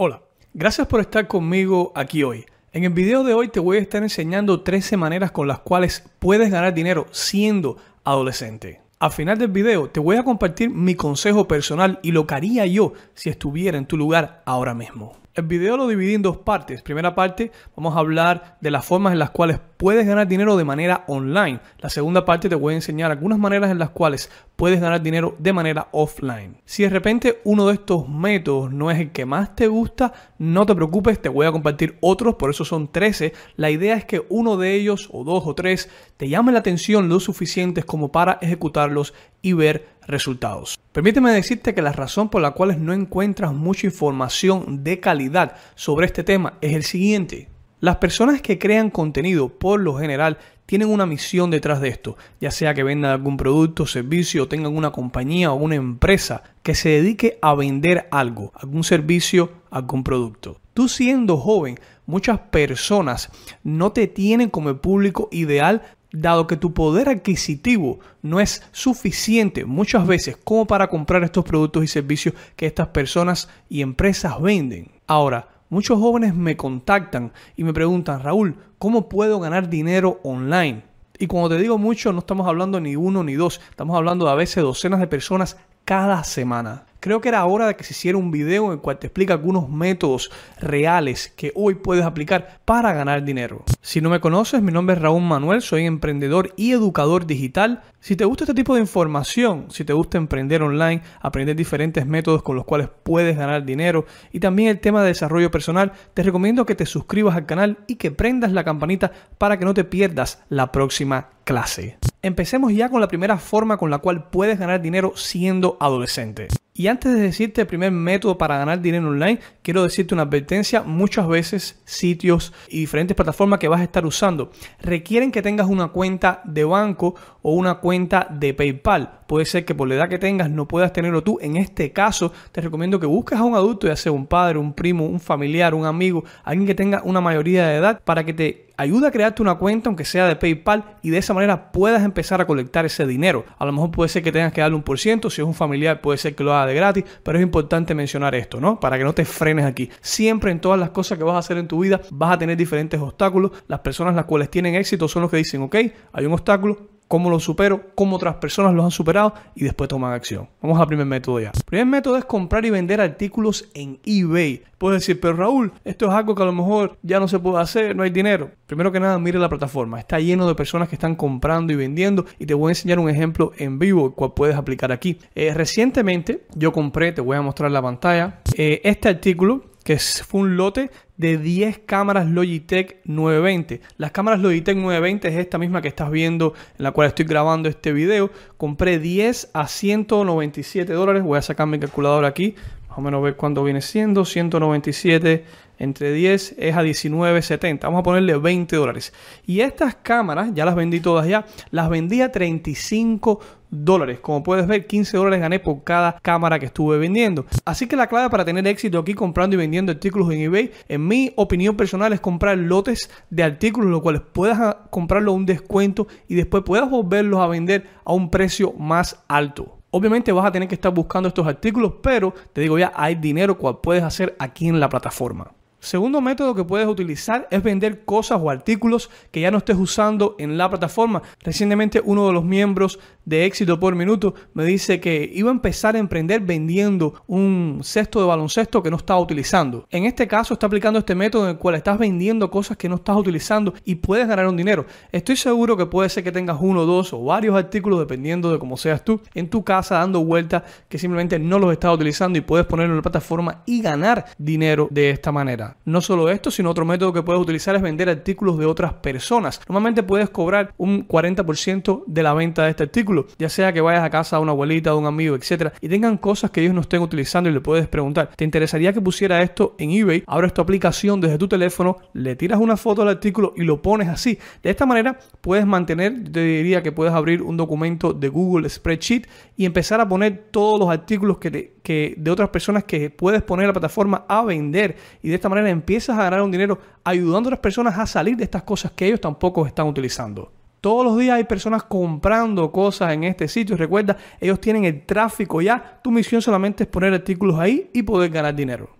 Hola, gracias por estar conmigo aquí hoy. En el video de hoy te voy a estar enseñando 13 maneras con las cuales puedes ganar dinero siendo adolescente. Al final del video te voy a compartir mi consejo personal y lo que haría yo si estuviera en tu lugar ahora mismo. El video lo dividí en dos partes. Primera parte, vamos a hablar de las formas en las cuales puedes ganar dinero de manera online. La segunda parte te voy a enseñar algunas maneras en las cuales puedes ganar dinero de manera offline. Si de repente uno de estos métodos no es el que más te gusta, no te preocupes, te voy a compartir otros, por eso son 13. La idea es que uno de ellos, o dos o tres, te llame la atención lo suficientes como para ejecutarlos y ver resultados. Permíteme decirte que la razón por la cual no encuentras mucha información de calidad sobre este tema es el siguiente. Las personas que crean contenido por lo general tienen una misión detrás de esto, ya sea que vendan algún producto, servicio tengan una compañía o una empresa que se dedique a vender algo, algún servicio, algún producto. Tú siendo joven, muchas personas no te tienen como el público ideal dado que tu poder adquisitivo no es suficiente muchas veces como para comprar estos productos y servicios que estas personas y empresas venden. Ahora, muchos jóvenes me contactan y me preguntan, Raúl, ¿cómo puedo ganar dinero online? Y cuando te digo mucho, no estamos hablando ni uno ni dos, estamos hablando de a veces docenas de personas cada semana. Creo que era hora de que se hiciera un video en el cual te explica algunos métodos reales que hoy puedes aplicar para ganar dinero. Si no me conoces, mi nombre es Raúl Manuel, soy emprendedor y educador digital. Si te gusta este tipo de información, si te gusta emprender online, aprender diferentes métodos con los cuales puedes ganar dinero y también el tema de desarrollo personal, te recomiendo que te suscribas al canal y que prendas la campanita para que no te pierdas la próxima clase. Empecemos ya con la primera forma con la cual puedes ganar dinero siendo adolescente. Y antes de decirte el primer método para ganar dinero online, quiero decirte una advertencia. Muchas veces sitios y diferentes plataformas que vas a estar usando requieren que tengas una cuenta de banco o una cuenta de PayPal. Puede ser que por la edad que tengas no puedas tenerlo tú. En este caso, te recomiendo que busques a un adulto, ya sea un padre, un primo, un familiar, un amigo, alguien que tenga una mayoría de edad para que te ayuda a crearte una cuenta, aunque sea de PayPal, y de esa manera puedas empezar a colectar ese dinero. A lo mejor puede ser que tengas que darle un por ciento, si es un familiar puede ser que lo haga de gratis, pero es importante mencionar esto, ¿no? Para que no te frenes aquí. Siempre en todas las cosas que vas a hacer en tu vida vas a tener diferentes obstáculos. Las personas las cuales tienen éxito son los que dicen, ok, hay un obstáculo, cómo lo supero, cómo otras personas los han superado y después toman acción. Vamos al primer método ya. El primer método es comprar y vender artículos en eBay. Puedes decir, pero Raúl, esto es algo que a lo mejor ya no se puede hacer, no hay dinero. Primero que nada, mire la plataforma. Está lleno de personas que están comprando y vendiendo y te voy a enseñar un ejemplo en vivo el cual puedes aplicar aquí. Eh, recientemente yo compré, te voy a mostrar la pantalla, eh, este artículo que fue un lote de 10 cámaras Logitech 920. Las cámaras Logitech 920 es esta misma que estás viendo en la cual estoy grabando este video. Compré 10 a 197 dólares. Voy a sacar mi calculador aquí. Más o menos ver cuánto viene siendo. 197 entre 10 es a 19.70. Vamos a ponerle 20 dólares. Y estas cámaras, ya las vendí todas ya, las vendí a 35 dólares. Como puedes ver, 15 dólares gané por cada cámara que estuve vendiendo. Así que la clave para tener éxito aquí comprando y vendiendo artículos en eBay, en mi opinión personal, es comprar lotes de artículos, los cuales puedas comprarlo a un descuento y después puedas volverlos a vender a un precio más alto. Obviamente vas a tener que estar buscando estos artículos, pero te digo ya, hay dinero cual puedes hacer aquí en la plataforma. Segundo método que puedes utilizar es vender cosas o artículos que ya no estés usando en la plataforma. Recientemente uno de los miembros de Éxito por Minuto me dice que iba a empezar a emprender vendiendo un cesto de baloncesto que no estaba utilizando. En este caso está aplicando este método en el cual estás vendiendo cosas que no estás utilizando y puedes ganar un dinero. Estoy seguro que puede ser que tengas uno, dos o varios artículos dependiendo de cómo seas tú en tu casa dando vueltas que simplemente no los estás utilizando y puedes ponerlo en la plataforma y ganar dinero de esta manera. No solo esto, sino otro método que puedes utilizar es vender artículos de otras personas. Normalmente puedes cobrar un 40% de la venta de este artículo, ya sea que vayas a casa a una abuelita, a un amigo, etcétera, y tengan cosas que ellos no estén utilizando y le puedes preguntar, ¿te interesaría que pusiera esto en eBay? Abres tu aplicación desde tu teléfono, le tiras una foto al artículo y lo pones así. De esta manera puedes mantener, yo te diría que puedes abrir un documento de Google Spreadsheet y empezar a poner todos los artículos que, que de otras personas que puedes poner la plataforma a vender y de esta manera empiezas a ganar un dinero ayudando a las personas a salir de estas cosas que ellos tampoco están utilizando. Todos los días hay personas comprando cosas en este sitio. Recuerda, ellos tienen el tráfico ya. Tu misión solamente es poner artículos ahí y poder ganar dinero.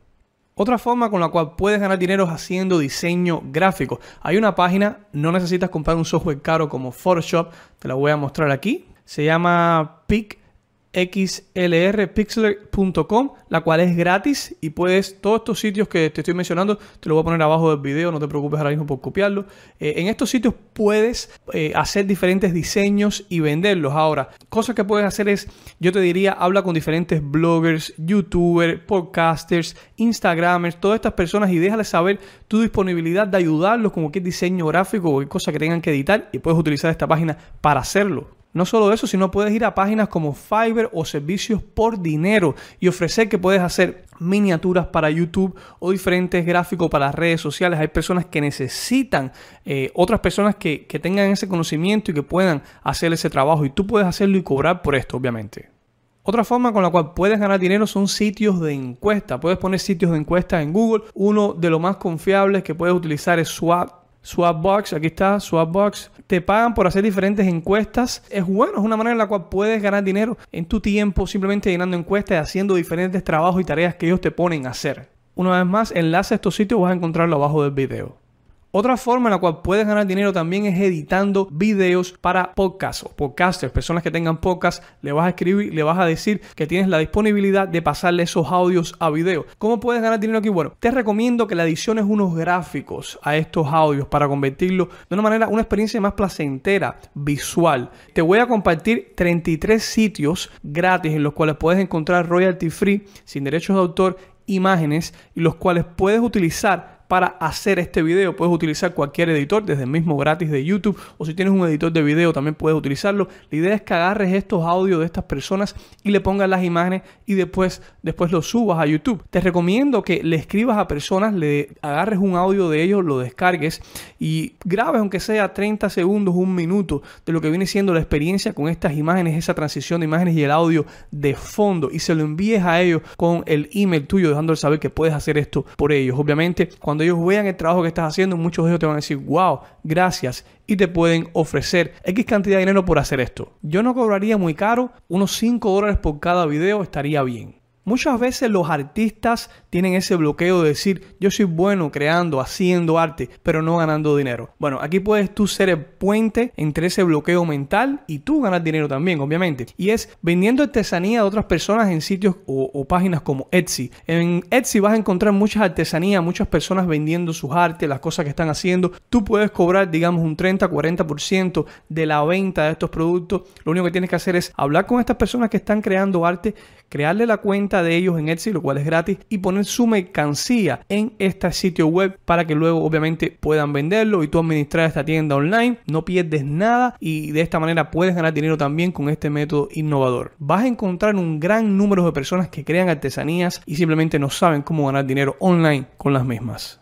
Otra forma con la cual puedes ganar dinero es haciendo diseño gráfico. Hay una página, no necesitas comprar un software caro como Photoshop, te la voy a mostrar aquí. Se llama Pic xlrpixler.com, la cual es gratis y puedes, todos estos sitios que te estoy mencionando, te lo voy a poner abajo del video, no te preocupes ahora mismo por copiarlo. Eh, en estos sitios puedes eh, hacer diferentes diseños y venderlos. Ahora, cosas que puedes hacer es, yo te diría, habla con diferentes bloggers, youtubers, podcasters, instagramers, todas estas personas y déjales saber tu disponibilidad de ayudarlos con cualquier diseño gráfico o cualquier cosa que tengan que editar y puedes utilizar esta página para hacerlo. No solo eso, sino puedes ir a páginas como Fiverr o servicios por dinero y ofrecer que puedes hacer miniaturas para YouTube o diferentes gráficos para redes sociales. Hay personas que necesitan eh, otras personas que, que tengan ese conocimiento y que puedan hacer ese trabajo y tú puedes hacerlo y cobrar por esto, obviamente. Otra forma con la cual puedes ganar dinero son sitios de encuesta. Puedes poner sitios de encuesta en Google. Uno de los más confiables que puedes utilizar es Swap Swapbox, aquí está Swapbox. Te pagan por hacer diferentes encuestas. Es bueno, es una manera en la cual puedes ganar dinero en tu tiempo simplemente llenando encuestas y haciendo diferentes trabajos y tareas que ellos te ponen a hacer. Una vez más, enlace a estos sitios vas a encontrarlo abajo del video. Otra forma en la cual puedes ganar dinero también es editando videos para podcasts o podcasters, personas que tengan podcast, le vas a escribir, le vas a decir que tienes la disponibilidad de pasarle esos audios a video. ¿Cómo puedes ganar dinero aquí? Bueno, te recomiendo que le adiciones unos gráficos a estos audios para convertirlo de una manera, una experiencia más placentera, visual. Te voy a compartir 33 sitios gratis en los cuales puedes encontrar royalty free, sin derechos de autor, imágenes y los cuales puedes utilizar para hacer este video. Puedes utilizar cualquier editor, desde el mismo gratis de YouTube, o si tienes un editor de video también puedes utilizarlo. La idea es que agarres estos audios de estas personas y le pongas las imágenes y después, después los subas a YouTube. Te recomiendo que le escribas a personas, le agarres un audio de ellos, lo descargues y grabes aunque sea 30 segundos, un minuto de lo que viene siendo la experiencia con estas imágenes, esa transición de imágenes y el audio de fondo y se lo envíes a ellos con el email tuyo dejándole saber que puedes hacer esto por ellos. Obviamente, cuando ellos vean el trabajo que estás haciendo, muchos de ellos te van a decir, wow, gracias, y te pueden ofrecer X cantidad de dinero por hacer esto. Yo no cobraría muy caro, unos 5 dólares por cada video estaría bien. Muchas veces los artistas tienen ese bloqueo de decir yo soy bueno creando, haciendo arte, pero no ganando dinero. Bueno, aquí puedes tú ser el puente entre ese bloqueo mental y tú ganar dinero también, obviamente. Y es vendiendo artesanía de otras personas en sitios o, páginas como Etsy. En Etsy vas a encontrar muchas artesanías, muchas personas vendiendo sus artes, las cosas que están haciendo. Tú puedes cobrar, digamos, un 30-40% de la venta de estos productos. Lo único que tienes que hacer es hablar con estas personas que están creando arte, crearle la cuenta de ellos en Etsy, lo cual es gratis, y poner su mercancía en este sitio web para que luego obviamente puedan venderlo y tú administrar esta tienda online. No pierdes nada y de esta manera puedes ganar dinero también con este método innovador. Vas a encontrar un gran número de personas que crean artesanías y simplemente no saben cómo ganar dinero online con las mismas.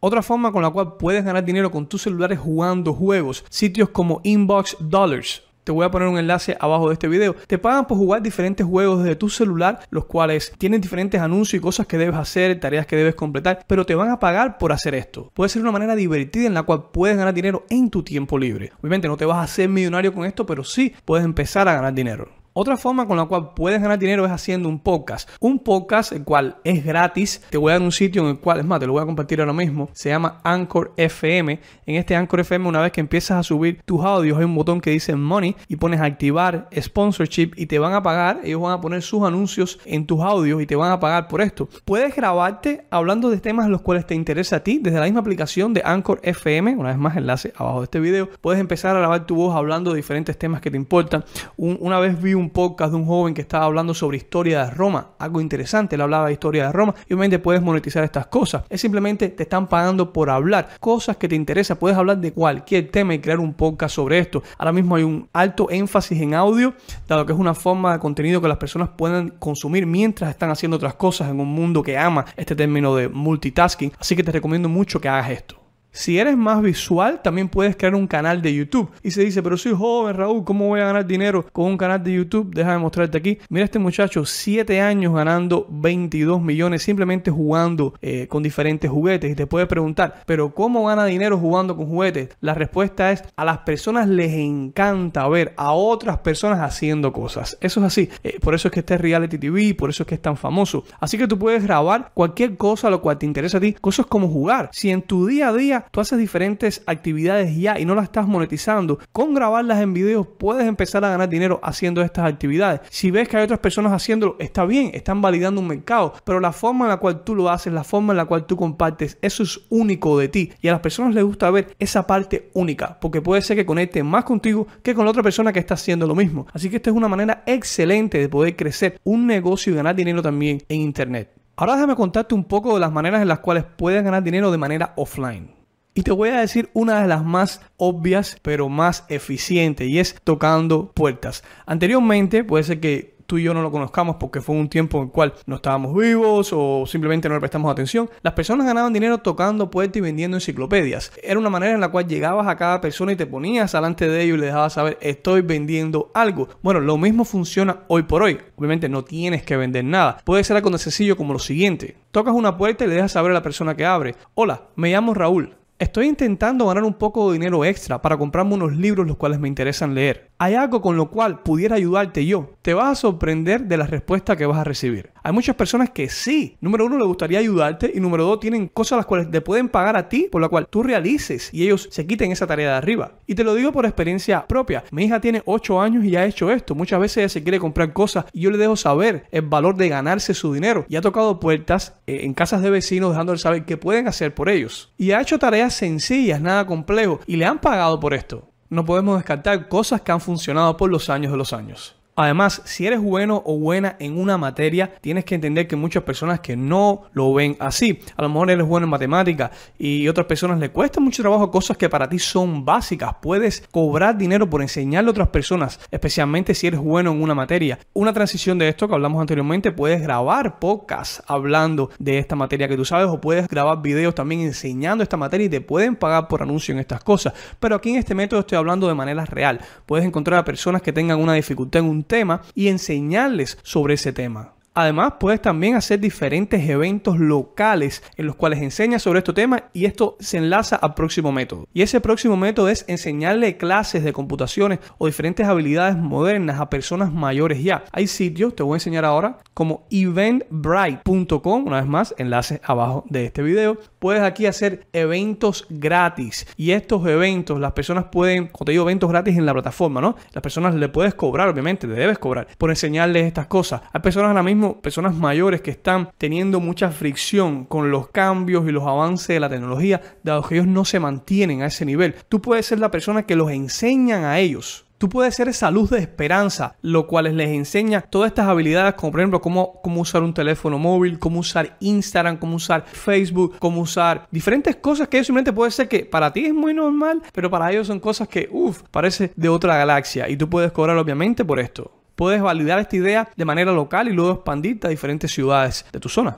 Otra forma con la cual puedes ganar dinero con tus celulares jugando juegos, sitios como Inbox Dollars te voy a poner un enlace abajo de este video. Te pagan por jugar diferentes juegos desde tu celular, los cuales tienen diferentes anuncios y cosas que debes hacer, tareas que debes completar, pero te van a pagar por hacer esto. Puede ser una manera divertida en la cual puedes ganar dinero en tu tiempo libre. Obviamente no te vas a hacer millonario con esto, pero sí puedes empezar a ganar dinero. Otra forma con la cual puedes ganar dinero es haciendo un podcast. Un podcast el cual es gratis. Te voy a dar un sitio en el cual, es más, te lo voy a compartir ahora mismo. Se llama Anchor FM. En este Anchor FM, una vez que empiezas a subir tus audios, hay un botón que dice Money y pones activar sponsorship y te van a pagar. Ellos van a poner sus anuncios en tus audios y te van a pagar por esto. Puedes grabarte hablando de temas los cuales te interesa a ti desde la misma aplicación de Anchor FM. Una vez más, enlace abajo de este video. Puedes empezar a grabar tu voz hablando de diferentes temas que te importan. una vez vi un podcast de un joven que estaba hablando sobre historia de Roma, algo interesante, él hablaba de historia de Roma y obviamente puedes monetizar estas cosas. Es simplemente te están pagando por hablar, cosas que te interesan, puedes hablar de cualquier tema y crear un podcast sobre esto. Ahora mismo hay un alto énfasis en audio, dado que es una forma de contenido que las personas pueden consumir mientras están haciendo otras cosas en un mundo que ama este término de multitasking, así que te recomiendo mucho que hagas esto. Si eres más visual, también puedes crear un canal de YouTube. Y se dice, pero soy joven, Raúl, ¿cómo voy a ganar dinero con un canal de YouTube? Déjame mostrarte aquí. Mira este muchacho, 7 años ganando 22 millones simplemente jugando eh, con diferentes juguetes. Y te puedes preguntar, ¿pero cómo gana dinero jugando con juguetes? La respuesta es, a las personas les encanta ver a otras personas haciendo cosas. Eso es así. Eh, por eso es que este es Reality TV, por eso es que es tan famoso. Así que tú puedes grabar cualquier cosa lo cual te interesa a ti. Cosas como jugar. Si en tu día a día tú haces diferentes actividades ya y no las estás monetizando, con grabarlas en videos puedes empezar a ganar dinero haciendo estas actividades. Si ves que hay otras personas haciéndolo, está bien, están validando un mercado, pero la forma en la cual tú lo haces, la forma en la cual tú compartes, eso es único de ti y a las personas les gusta ver esa parte única, porque puede ser que conecten más contigo que con la otra persona que está haciendo lo mismo. Así que esta es una manera excelente de poder crecer un negocio y ganar dinero también en internet. Ahora déjame contarte un poco de las maneras en las cuales puedes ganar dinero de manera offline. Y te voy a decir una de las más obvias, pero más eficientes, y es tocando puertas. Anteriormente, puede ser que tú y yo no lo conozcamos porque fue un tiempo en el cual no estábamos vivos o simplemente no le prestamos atención. Las personas ganaban dinero tocando puertas y vendiendo enciclopedias. Era una manera en la cual llegabas a cada persona y te ponías delante de ellos y le dejabas saber estoy vendiendo algo. Bueno, lo mismo funciona hoy por hoy. Obviamente no tienes que vender nada. Puede ser algo tan sencillo como lo siguiente. Tocas una puerta y le dejas saber a la persona que abre. Hola, me llamo Raúl. Estoy intentando ganar un poco de dinero extra para comprarme unos libros los cuales me interesan leer. Hay algo con lo cual pudiera ayudarte yo. Te vas a sorprender de la respuesta que vas a recibir. Hay muchas personas que sí, número uno, le gustaría ayudarte y número dos, tienen cosas las cuales te pueden pagar a ti por la cual tú realices y ellos se quiten esa tarea de arriba. Y te lo digo por experiencia propia. Mi hija tiene 8 años y ya ha hecho esto. Muchas veces ella se quiere comprar cosas y yo le dejo saber el valor de ganarse su dinero. Y ha tocado puertas eh, en casas de vecinos dejándole saber qué pueden hacer por ellos. Y ha hecho tareas sencillas, nada complejo y le han pagado por esto no podemos descartar cosas que han funcionado por los años de los años. Además, si eres bueno o buena en una materia, tienes que entender que muchas personas que no lo ven así. A lo mejor eres bueno en matemática y otras personas le cuesta mucho trabajo cosas que para ti son básicas. Puedes cobrar dinero por enseñarle a otras personas, especialmente si eres bueno en una materia. Una transición de esto que hablamos anteriormente, puedes grabar podcasts hablando de esta materia que tú sabes o puedes grabar videos también enseñando esta materia y te pueden pagar por anuncio en estas cosas. Pero aquí en este método estoy hablando de manera real. Puedes encontrar a personas que tengan una dificultad en un tema y enseñarles sobre ese tema. Además, puedes también hacer diferentes eventos locales en los cuales enseñas sobre este tema y esto se enlaza al próximo método. Y ese próximo método es enseñarle clases de computaciones o diferentes habilidades modernas a personas mayores ya. Hay sitios, te voy a enseñar ahora, como eventbrite.com, una vez más, enlace abajo de este video. Puedes aquí hacer eventos gratis y estos eventos las personas pueden, cuando te digo eventos gratis en la plataforma, ¿no? Las personas le puedes cobrar, obviamente, le debes cobrar por enseñarles estas cosas. Hay personas ahora mismo personas mayores que están teniendo mucha fricción con los cambios y los avances de la tecnología, dado que ellos no se mantienen a ese nivel. Tú puedes ser la persona que los enseñan a ellos. Tú puedes ser esa luz de esperanza, lo cual les enseña todas estas habilidades, como por ejemplo cómo, cómo usar un teléfono móvil, cómo usar Instagram, cómo usar Facebook, cómo usar diferentes cosas que simplemente puede ser que para ti es muy normal, pero para ellos son cosas que, uff, parece de otra galaxia y tú puedes cobrar obviamente por esto puedes validar esta idea de manera local y luego expandirte a diferentes ciudades de tu zona.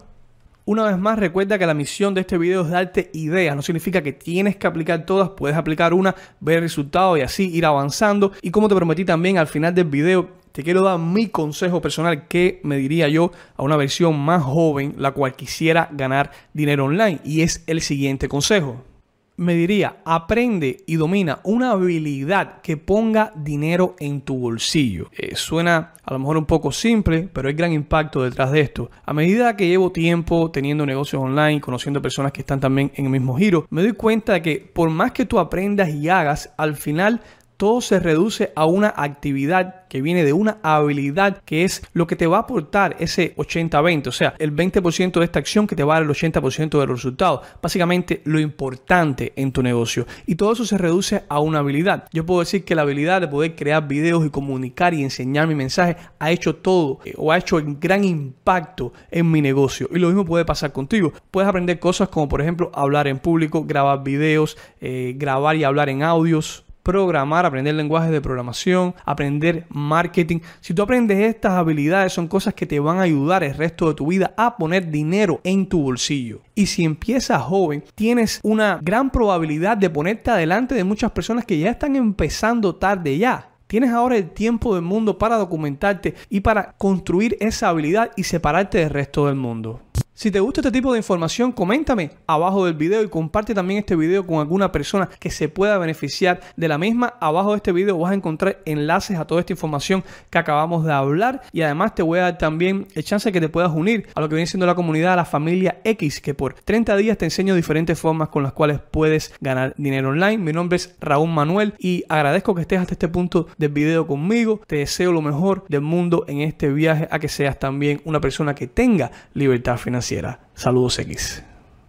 Una vez más, recuerda que la misión de este video es darte ideas. No significa que tienes que aplicar todas, puedes aplicar una, ver el resultado y así ir avanzando. Y como te prometí también al final del video, te quiero dar mi consejo personal que me diría yo a una versión más joven, la cual quisiera ganar dinero online. Y es el siguiente consejo me diría, aprende y domina una habilidad que ponga dinero en tu bolsillo. Eh, suena a lo mejor un poco simple, pero hay gran impacto detrás de esto. A medida que llevo tiempo teniendo negocios online, conociendo personas que están también en el mismo giro, me doy cuenta de que por más que tú aprendas y hagas, al final todo se reduce a una actividad que viene de una habilidad que es lo que te va a aportar ese 80-20, o sea, el 20% de esta acción que te va a dar el 80% de los resultados. Básicamente lo importante en tu negocio. Y todo eso se reduce a una habilidad. Yo puedo decir que la habilidad de poder crear videos y comunicar y enseñar mi mensaje ha hecho todo eh, o ha hecho un gran impacto en mi negocio. Y lo mismo puede pasar contigo. Puedes aprender cosas como por ejemplo hablar en público, grabar videos, eh, grabar y hablar en audios programar, aprender lenguajes de programación, aprender marketing. Si tú aprendes estas habilidades, son cosas que te van a ayudar el resto de tu vida a poner dinero en tu bolsillo. Y si empiezas joven, tienes una gran probabilidad de ponerte adelante de muchas personas que ya están empezando tarde ya. Tienes ahora el tiempo del mundo para documentarte y para construir esa habilidad y separarte del resto del mundo. Si te gusta este tipo de información, coméntame abajo del video y comparte también este video con alguna persona que se pueda beneficiar de la misma. Abajo de este video vas a encontrar enlaces a toda esta información que acabamos de hablar y además te voy a dar también el chance de que te puedas unir a lo que viene siendo la comunidad, a la familia X, que por 30 días te enseño diferentes formas con las cuales puedes ganar dinero online. Mi nombre es Raúl Manuel y agradezco que estés hasta este punto del video conmigo. Te deseo lo mejor del mundo en este viaje a que seas también una persona que tenga libertad Saludos X.